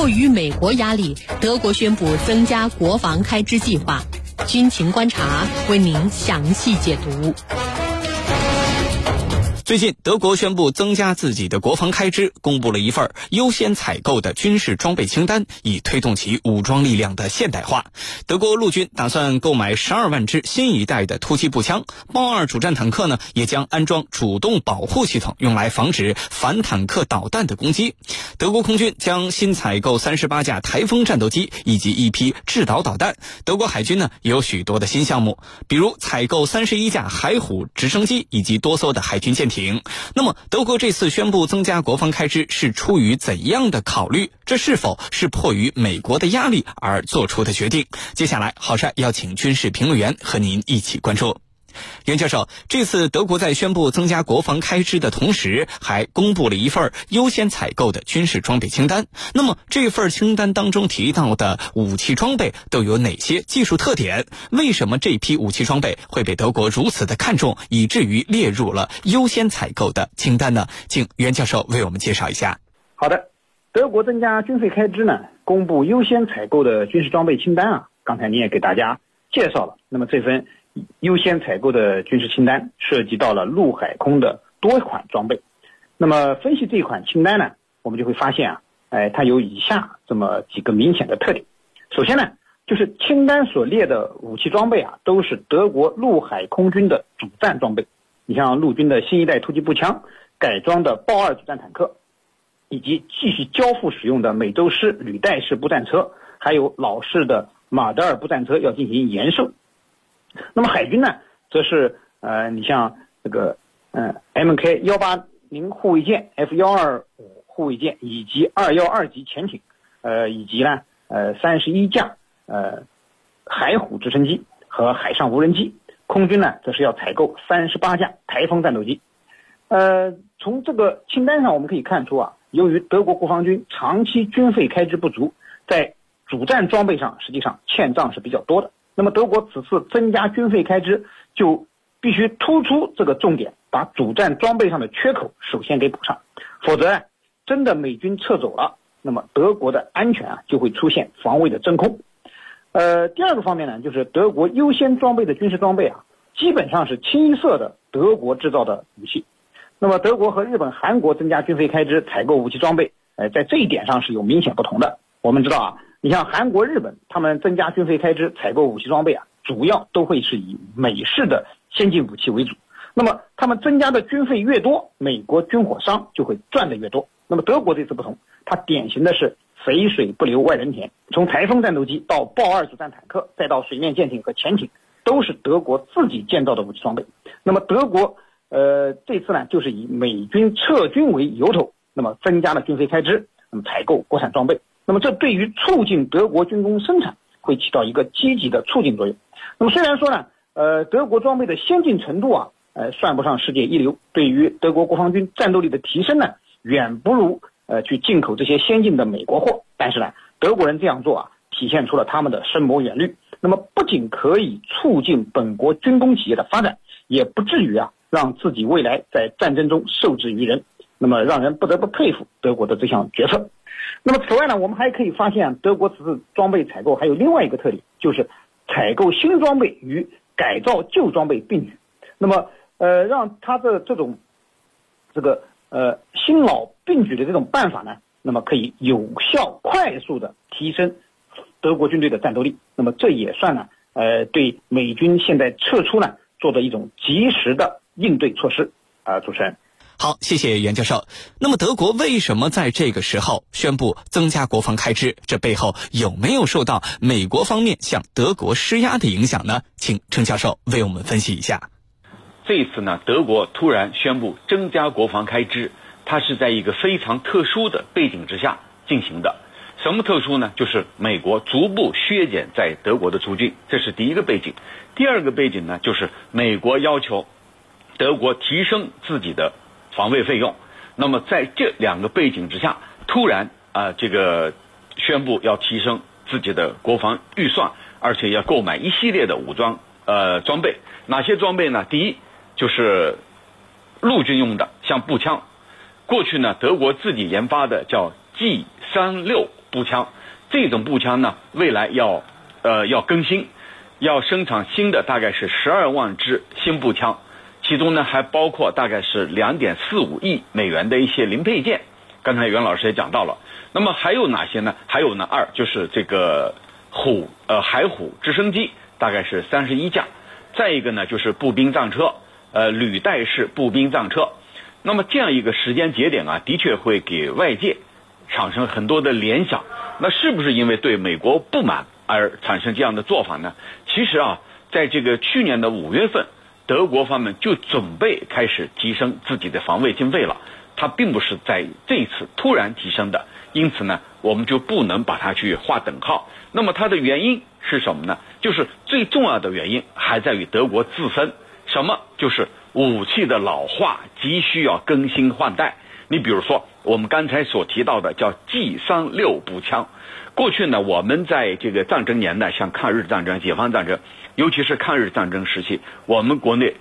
迫于美国压力，德国宣布增加国防开支计划。军情观察为您详细解读。最近，德国宣布增加自己的国防开支，公布了一份优先采购的军事装备清单，以推动其武装力量的现代化。德国陆军打算购买十二万支新一代的突击步枪，豹二主战坦克呢也将安装主动保护系统，用来防止反坦克导弹的攻击。德国空军将新采购三十八架台风战斗机以及一批制导导弹。德国海军呢也有许多的新项目，比如采购三十一架海虎直升机以及多艘的海军舰艇。那么，德国这次宣布增加国防开支是出于怎样的考虑？这是否是迫于美国的压力而做出的决定？接下来，好帅邀请军事评论员和您一起关注。袁教授，这次德国在宣布增加国防开支的同时，还公布了一份优先采购的军事装备清单。那么，这份清单当中提到的武器装备都有哪些技术特点？为什么这批武器装备会被德国如此的看重，以至于列入了优先采购的清单呢？请袁教授为我们介绍一下。好的，德国增加军费开支呢，公布优先采购的军事装备清单啊。刚才你也给大家介绍了，那么这份。优先采购的军事清单涉及到了陆海空的多款装备。那么分析这一款清单呢，我们就会发现啊，哎，它有以下这么几个明显的特点。首先呢，就是清单所列的武器装备啊，都是德国陆海空军的主战装备。你像陆军的新一代突击步枪、改装的豹二主战坦克，以及继续交付使用的美洲狮履带式步战车，还有老式的马德尔步战车要进行延寿。那么海军呢，则是呃，你像这个嗯，Mk 幺八零护卫舰、F 幺二五护卫舰以及二幺二级潜艇，呃，以及呢呃三十一架呃海虎直升机和海上无人机。空军呢，则是要采购三十八架台风战斗机。呃，从这个清单上我们可以看出啊，由于德国国防军长期军费开支不足，在主战装备上实际上欠账是比较多的。那么德国此次增加军费开支，就必须突出这个重点，把主战装备上的缺口首先给补上，否则真的美军撤走了，那么德国的安全啊就会出现防卫的真空。呃，第二个方面呢，就是德国优先装备的军事装备啊，基本上是清一色的德国制造的武器。那么德国和日本、韩国增加军费开支采购武器装备，呃，在这一点上是有明显不同的。我们知道啊。你像韩国、日本，他们增加军费开支采购武器装备啊，主要都会是以美式的先进武器为主。那么他们增加的军费越多，美国军火商就会赚的越多。那么德国这次不同，它典型的是肥水不流外人田。从台风战斗机到豹二主战坦克，再到水面舰艇和潜艇，都是德国自己建造的武器装备。那么德国，呃，这次呢，就是以美军撤军为由头，那么增加了军费开支，那么采购国产装备。那么这对于促进德国军工生产会起到一个积极的促进作用。那么虽然说呢，呃，德国装备的先进程度啊，呃，算不上世界一流，对于德国国防军战斗力的提升呢，远不如呃去进口这些先进的美国货。但是呢，德国人这样做啊，体现出了他们的深谋远虑。那么不仅可以促进本国军工企业的发展，也不至于啊让自己未来在战争中受制于人。那么让人不得不佩服德国的这项决策。那么此外呢，我们还可以发现，德国此次装备采购还有另外一个特点，就是采购新装备与改造旧装备并举。那么，呃，让他的这种这个呃新老并举的这种办法呢，那么可以有效快速的提升德国军队的战斗力。那么这也算呢，呃，对美军现在撤出呢做的一种及时的应对措施。啊，主持人。好，谢谢袁教授。那么，德国为什么在这个时候宣布增加国防开支？这背后有没有受到美国方面向德国施压的影响呢？请陈教授为我们分析一下。这一次呢，德国突然宣布增加国防开支，它是在一个非常特殊的背景之下进行的。什么特殊呢？就是美国逐步削减在德国的驻军，这是第一个背景。第二个背景呢，就是美国要求德国提升自己的。防卫费用，那么在这两个背景之下，突然啊，这个宣布要提升自己的国防预算，而且要购买一系列的武装呃装备。哪些装备呢？第一就是陆军用的，像步枪。过去呢，德国自己研发的叫 G 三六步枪。这种步枪呢，未来要呃要更新，要生产新的，大概是十二万支新步枪，其中呢还包括大概是两点四五亿美元的一些零配件。刚才袁老师也讲到了，那么还有哪些呢？还有呢，二就是这个虎呃海虎直升机，大概是三十一架。再一个呢，就是步兵战车，呃履带式步兵战车。那么这样一个时间节点啊，的确会给外界产生很多的联想。那是不是因为对美国不满而产生这样的做法呢？其实啊，在这个去年的五月份，德国方面就准备开始提升自己的防卫经费了。它并不是在这一次突然提升的，因此呢，我们就不能把它去划等号。那么它的原因是什么呢？就是最重要的原因还在于德国自身，什么？就是武器的老化，急需要更新换代。你比如说，我们刚才所提到的叫 G 三六步枪，过去呢，我们在这个战争年代，像抗日战争、解放战争，尤其是抗日战争时期，我们国内。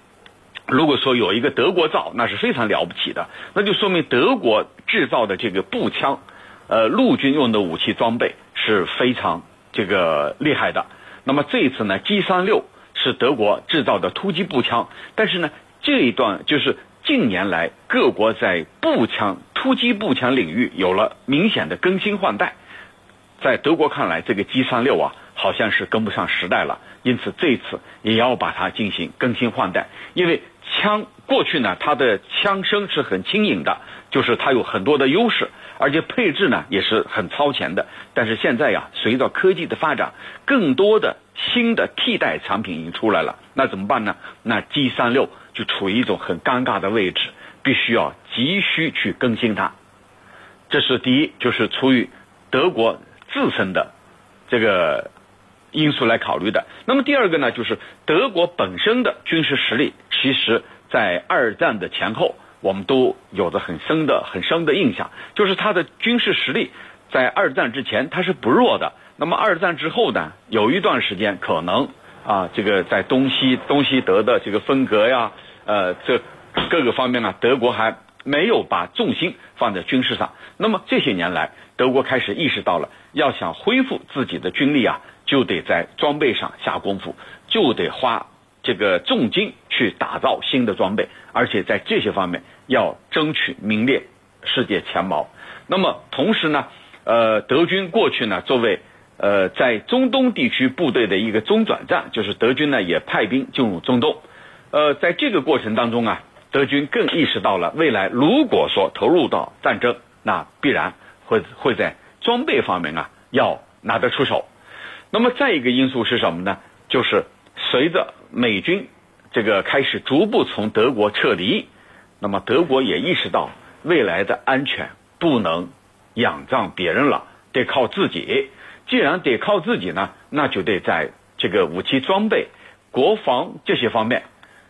如果说有一个德国造，那是非常了不起的，那就说明德国制造的这个步枪，呃，陆军用的武器装备是非常这个厉害的。那么这一次呢，G 三六是德国制造的突击步枪，但是呢，这一段就是近年来各国在步枪、突击步枪领域有了明显的更新换代，在德国看来，这个 G 三六啊。好像是跟不上时代了，因此这一次也要把它进行更新换代。因为枪过去呢，它的枪声是很轻盈的，就是它有很多的优势，而且配置呢也是很超前的。但是现在呀，随着科技的发展，更多的新的替代产品已经出来了，那怎么办呢？那 G 三六就处于一种很尴尬的位置，必须要急需去更新它。这是第一，就是出于德国自身的这个。因素来考虑的。那么第二个呢，就是德国本身的军事实力，其实，在二战的前后，我们都有着很深的、很深的印象，就是它的军事实力在二战之前它是不弱的。那么二战之后呢，有一段时间可能啊，这个在东西东西德的这个分隔呀，呃，这各个方面呢，德国还没有把重心放在军事上。那么这些年来，德国开始意识到了，要想恢复自己的军力啊。就得在装备上下功夫，就得花这个重金去打造新的装备，而且在这些方面要争取名列世界前茅。那么同时呢，呃，德军过去呢作为呃在中东地区部队的一个中转站，就是德军呢也派兵进入中东。呃，在这个过程当中啊，德军更意识到了未来如果说投入到战争，那必然会会在装备方面啊要拿得出手。那么再一个因素是什么呢？就是随着美军这个开始逐步从德国撤离，那么德国也意识到未来的安全不能仰仗别人了，得靠自己。既然得靠自己呢，那就得在这个武器装备、国防这些方面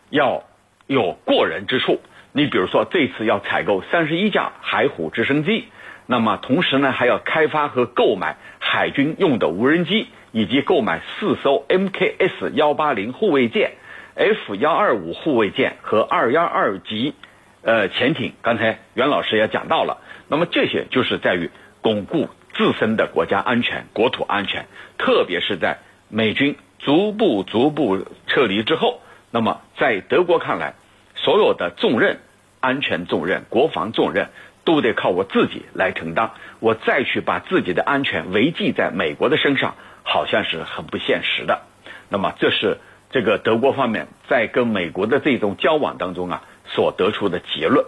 要有过人之处。你比如说，这次要采购三十一架海虎直升机，那么同时呢，还要开发和购买海军用的无人机。以及购买四艘 MKS 幺八零护卫舰、F 幺二五护卫舰和二幺二级呃潜艇。刚才袁老师也讲到了，那么这些就是在于巩固自身的国家安全、国土安全，特别是在美军逐步逐步撤离之后，那么在德国看来，所有的重任、安全重任、国防重任都得靠我自己来承担，我再去把自己的安全维系在美国的身上。好像是很不现实的，那么这是这个德国方面在跟美国的这种交往当中啊所得出的结论。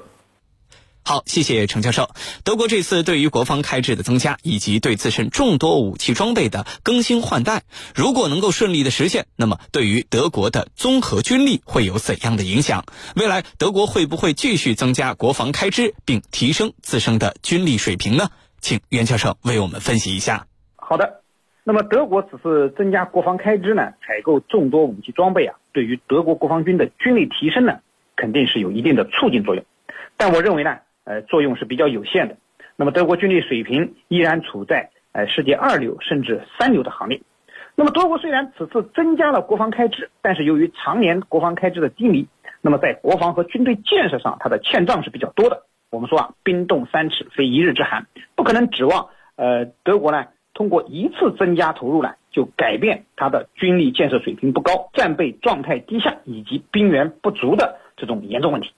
好，谢谢程教授。德国这次对于国防开支的增加，以及对自身众多武器装备的更新换代，如果能够顺利的实现，那么对于德国的综合军力会有怎样的影响？未来德国会不会继续增加国防开支，并提升自身的军力水平呢？请袁教授为我们分析一下。好的。那么德国此次增加国防开支呢，采购众多武器装备啊，对于德国国防军的军力提升呢，肯定是有一定的促进作用。但我认为呢，呃，作用是比较有限的。那么德国军力水平依然处在呃世界二流甚至三流的行列。那么德国虽然此次增加了国防开支，但是由于常年国防开支的低迷，那么在国防和军队建设上，它的欠账是比较多的。我们说啊，冰冻三尺非一日之寒，不可能指望。呃，德国呢通过一次增加投入呢，就改变它的军力建设水平不高、战备状态低下以及兵源不足的这种严重问题。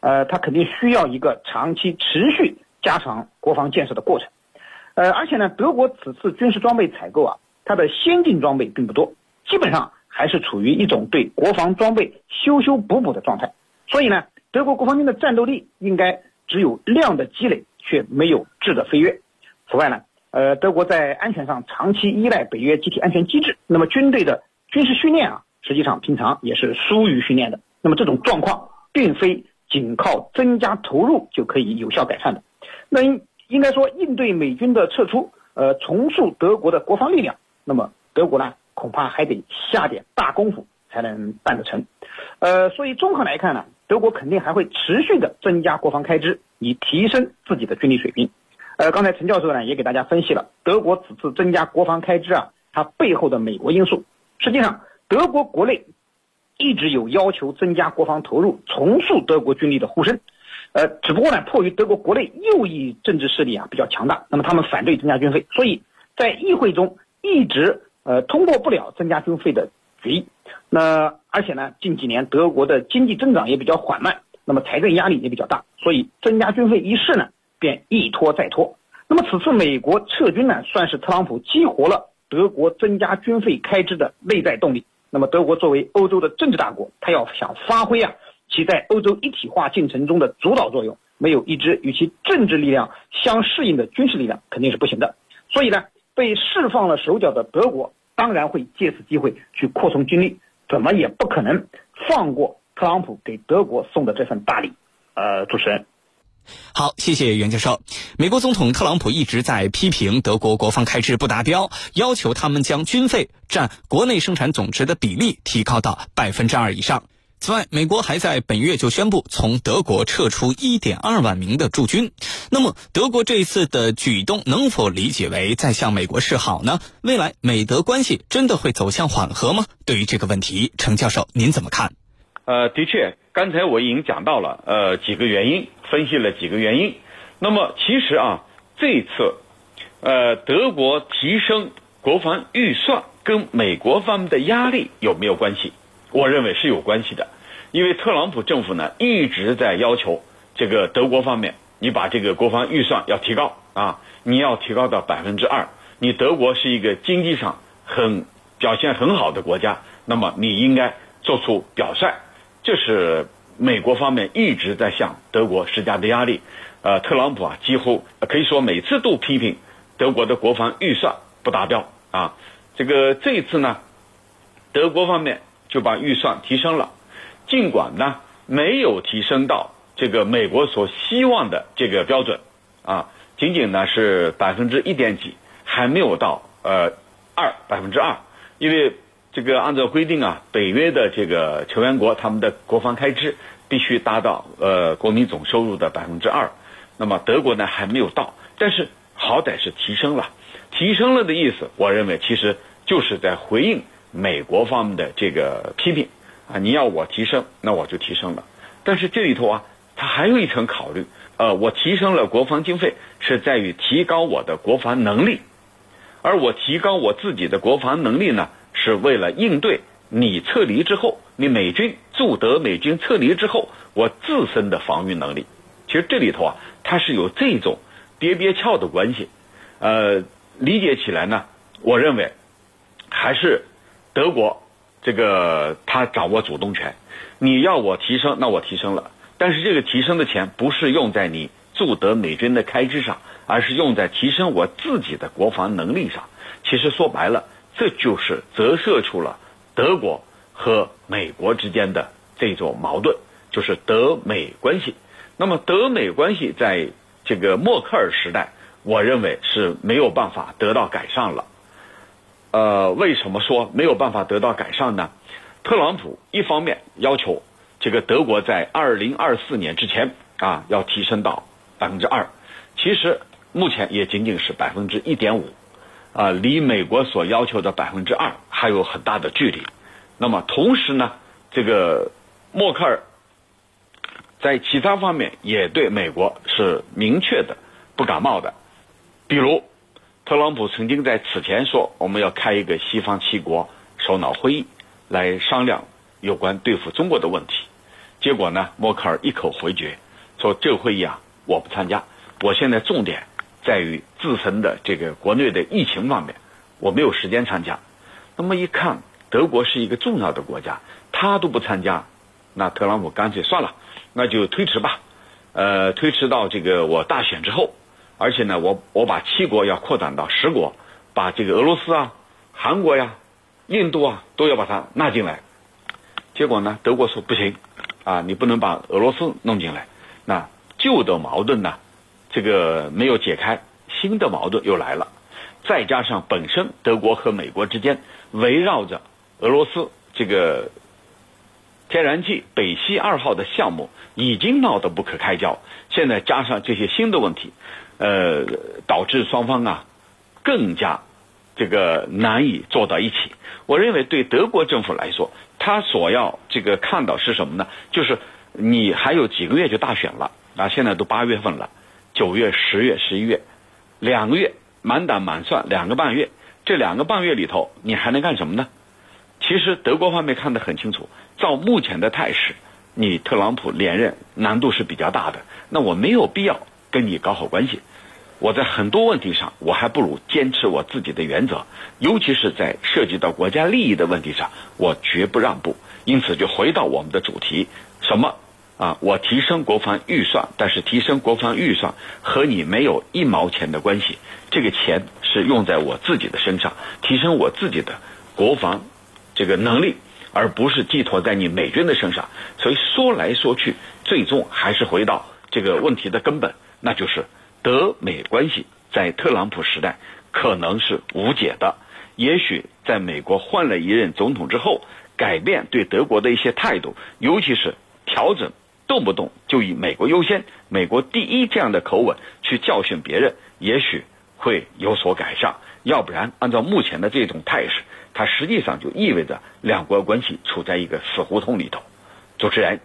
呃，它肯定需要一个长期持续加强国防建设的过程。呃，而且呢，德国此次军事装备采购啊，它的先进装备并不多，基本上还是处于一种对国防装备修修补补的状态。所以呢，德国国防军的战斗力应该只有量的积累，却没有质的飞跃。此外呢，呃，德国在安全上长期依赖北约集体安全机制，那么军队的军事训练啊，实际上平常也是疏于训练的。那么这种状况并非仅靠增加投入就可以有效改善的。那应应该说，应对美军的撤出，呃，重塑德国的国防力量，那么德国呢，恐怕还得下点大功夫才能办得成。呃，所以综合来看呢。德国肯定还会持续的增加国防开支，以提升自己的军力水平。呃，刚才陈教授呢也给大家分析了德国此次增加国防开支啊，它背后的美国因素。实际上，德国国内一直有要求增加国防投入，重塑德国军力的呼声。呃，只不过呢，迫于德国国内右翼政治势力啊比较强大，那么他们反对增加军费，所以在议会中一直呃通过不了增加军费的决议。那而且呢，近几年德国的经济增长也比较缓慢，那么财政压力也比较大，所以增加军费一事呢，便一拖再拖。那么此次美国撤军呢，算是特朗普激活了德国增加军费开支的内在动力。那么德国作为欧洲的政治大国，他要想发挥啊其在欧洲一体化进程中的主导作用，没有一支与其政治力量相适应的军事力量肯定是不行的。所以呢，被释放了手脚的德国，当然会借此机会去扩充军力。怎么也不可能放过特朗普给德国送的这份大礼。呃，主持人，好，谢谢袁教授。美国总统特朗普一直在批评德国国防开支不达标，要求他们将军费占国内生产总值的比例提高到百分之二以上。此外，美国还在本月就宣布从德国撤出一点二万名的驻军。那么，德国这一次的举动能否理解为在向美国示好呢？未来美德关系真的会走向缓和吗？对于这个问题，程教授您怎么看？呃，的确，刚才我已经讲到了，呃，几个原因，分析了几个原因。那么，其实啊，这一次，呃，德国提升国防预算跟美国方面的压力有没有关系？我认为是有关系的，因为特朗普政府呢一直在要求这个德国方面，你把这个国防预算要提高啊，你要提高到百分之二。你德国是一个经济上很表现很好的国家，那么你应该做出表率。这是美国方面一直在向德国施加的压力。呃，特朗普啊，几乎可以说每次都批评德国的国防预算不达标啊。这个这一次呢，德国方面。就把预算提升了，尽管呢没有提升到这个美国所希望的这个标准，啊，仅仅呢是百分之一点几，还没有到呃二百分之二，因为这个按照规定啊，北约的这个成员国他们的国防开支必须达到呃国民总收入的百分之二，那么德国呢还没有到，但是好歹是提升了，提升了的意思，我认为其实就是在回应。美国方面的这个批评。啊，你要我提升，那我就提升了。但是这里头啊，它还有一层考虑，呃，我提升了国防经费，是在于提高我的国防能力，而我提高我自己的国防能力呢，是为了应对你撤离之后，你美军驻德美军撤离之后，我自身的防御能力。其实这里头啊，它是有这种憋憋撬的关系，呃，理解起来呢，我认为还是。德国，这个他掌握主动权，你要我提升，那我提升了。但是这个提升的钱不是用在你驻德美军的开支上，而是用在提升我自己的国防能力上。其实说白了，这就是折射出了德国和美国之间的这种矛盾，就是德美关系。那么德美关系在这个默克尔时代，我认为是没有办法得到改善了。呃，为什么说没有办法得到改善呢？特朗普一方面要求这个德国在二零二四年之前啊要提升到百分之二，其实目前也仅仅是百分之一点五，啊，离美国所要求的百分之二还有很大的距离。那么同时呢，这个默克尔在其他方面也对美国是明确的不感冒的，比如特朗普曾经在此前说，我们要开一个西方七国首脑会议，来商量有关对付中国的问题。结果呢，默克尔一口回绝，说这个会议啊，我不参加。我现在重点在于自身的这个国内的疫情方面，我没有时间参加。那么一看，德国是一个重要的国家，他都不参加，那特朗普干脆算了，那就推迟吧。呃，推迟到这个我大选之后，而且呢，我我把七国要扩展到十国，把这个俄罗斯啊、韩国呀、印度啊都要把它纳进来。结果呢，德国说不行，啊，你不能把俄罗斯弄进来。那旧的矛盾呢，这个没有解开，新的矛盾又来了。再加上本身德国和美国之间围绕着俄罗斯这个。天然气北溪二号的项目已经闹得不可开交，现在加上这些新的问题，呃，导致双方啊更加这个难以坐到一起。我认为对德国政府来说，他所要这个看到是什么呢？就是你还有几个月就大选了啊，现在都八月份了，九月、十月、十一月，两个月满打满算两个半月，这两个半月里头你还能干什么呢？其实德国方面看得很清楚。照目前的态势，你特朗普连任难度是比较大的。那我没有必要跟你搞好关系。我在很多问题上，我还不如坚持我自己的原则，尤其是在涉及到国家利益的问题上，我绝不让步。因此，就回到我们的主题：什么啊？我提升国防预算，但是提升国防预算和你没有一毛钱的关系。这个钱是用在我自己的身上，提升我自己的国防这个能力。而不是寄托在你美军的身上，所以说来说去，最终还是回到这个问题的根本，那就是德美关系在特朗普时代可能是无解的。也许在美国换了一任总统之后，改变对德国的一些态度，尤其是调整动不动就以美国优先、美国第一这样的口吻去教训别人，也许会有所改善。要不然，按照目前的这种态势。它实际上就意味着两国关系处在一个死胡同里头。主持人。